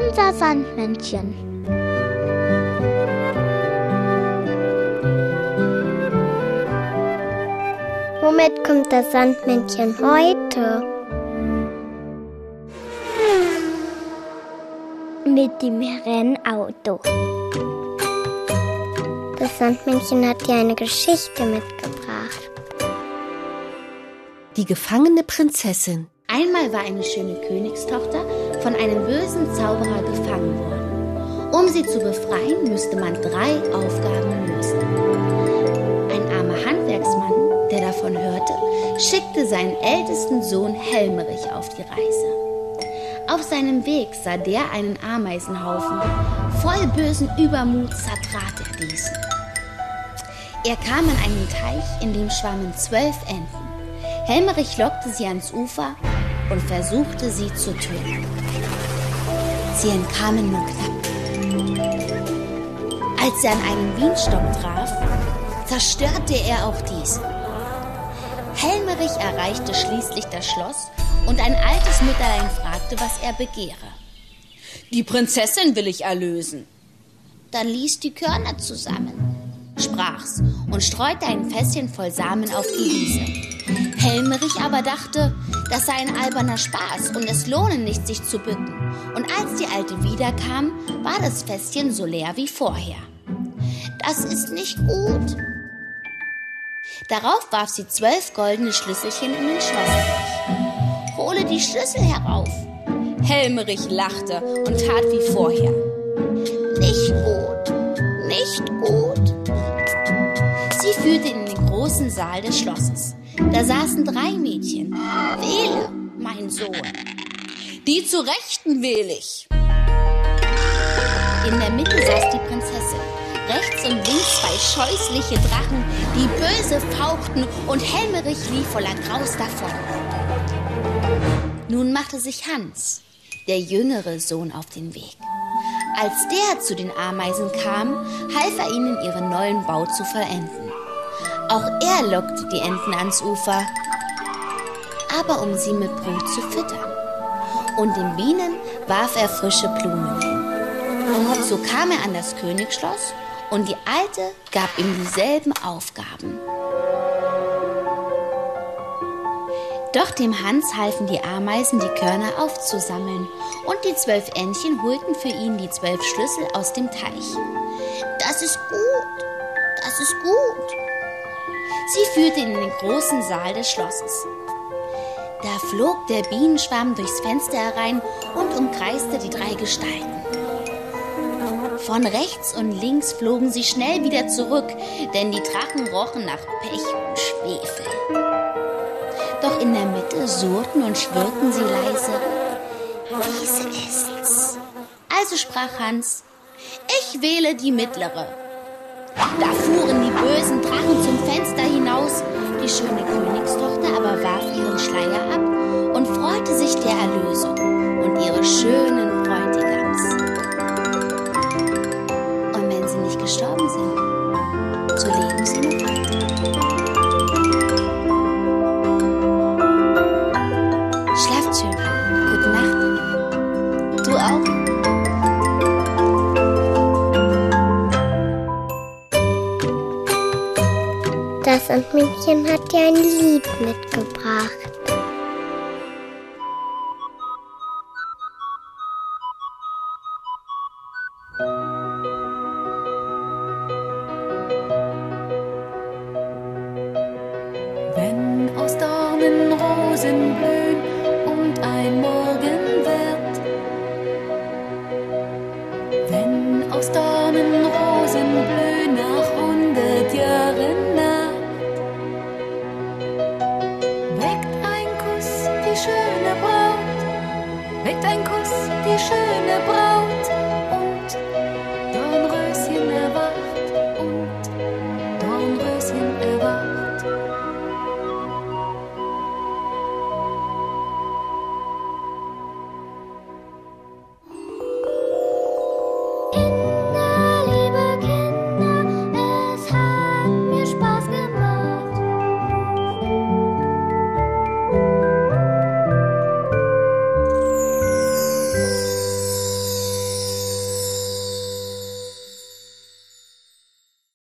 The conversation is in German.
unser Sandmännchen. Womit kommt das Sandmännchen heute? Mit dem Rennauto. Das Sandmännchen hat dir eine Geschichte mitgebracht. Die gefangene Prinzessin. Einmal war eine schöne Königstochter von einem bösen Zauberer gefangen worden. Um sie zu befreien, müsste man drei Aufgaben lösen. Ein armer Handwerksmann, der davon hörte, schickte seinen ältesten Sohn Helmerich auf die Reise. Auf seinem Weg sah der einen Ameisenhaufen. Voll bösen Übermut zertrat er diesen. Er kam an einen Teich, in dem schwammen zwölf Enten. Helmerich lockte sie ans Ufer und versuchte sie zu töten. Sie entkamen nur knapp. Als er an einen Bienenstock traf, zerstörte er auch diesen. Helmerich erreichte schließlich das Schloss und ein altes Mütterlein fragte, was er begehre. Die Prinzessin will ich erlösen. Dann ließ die Körner zusammen, sprach's und streute ein Fässchen voll Samen auf die Wiese. Helmerich aber dachte, das sei ein alberner Spaß und es lohne nicht, sich zu bücken. Und als die Alte wiederkam, war das Fässchen so leer wie vorher. Das ist nicht gut. Darauf warf sie zwölf goldene Schlüsselchen in den Schloss. Hole die Schlüssel herauf. Helmerich lachte und tat wie vorher. Nicht gut, nicht gut. Sie führte ihn in den großen Saal des Schlosses. Da saßen drei Mädchen. Wähle, mein Sohn. Die zu Rechten wähle ich. In der Mitte saß die Prinzessin. Rechts und links zwei scheußliche Drachen, die böse fauchten und Helmerich lief voller Graus davon. Nun machte sich Hans, der jüngere Sohn, auf den Weg. Als der zu den Ameisen kam, half er ihnen, ihren neuen Bau zu vollenden. Auch er lockte die Enten ans Ufer, aber um sie mit Brot zu füttern. Und den Bienen warf er frische Blumen hin. So kam er an das Königsschloss und die Alte gab ihm dieselben Aufgaben. Doch dem Hans halfen die Ameisen, die Körner aufzusammeln, und die zwölf Entchen holten für ihn die zwölf Schlüssel aus dem Teich. Das ist gut, das ist gut, Sie führte ihn in den großen Saal des Schlosses. Da flog der Bienenschwarm durchs Fenster herein und umkreiste die drei Gestalten. Von rechts und links flogen sie schnell wieder zurück, denn die Drachen rochen nach Pech und Schwefel. Doch in der Mitte surrten und schwirrten sie leise. Diese ist's. Also sprach Hans, ich wähle die mittlere. Da fuhren die bösen Drachen zum Fenster hinaus. Die schöne Königstochter aber warf ihren Schleier ab und freute sich der Erlösung Das Sandmännchen hat dir ein Lied mitgebracht. Wenn aus Dornen Rosen blühen und ein Morgen wird. Wenn aus Dornen Rosen blühen nach hundert Jahren schöne Braut, weckt ein Kuss die schöne Braut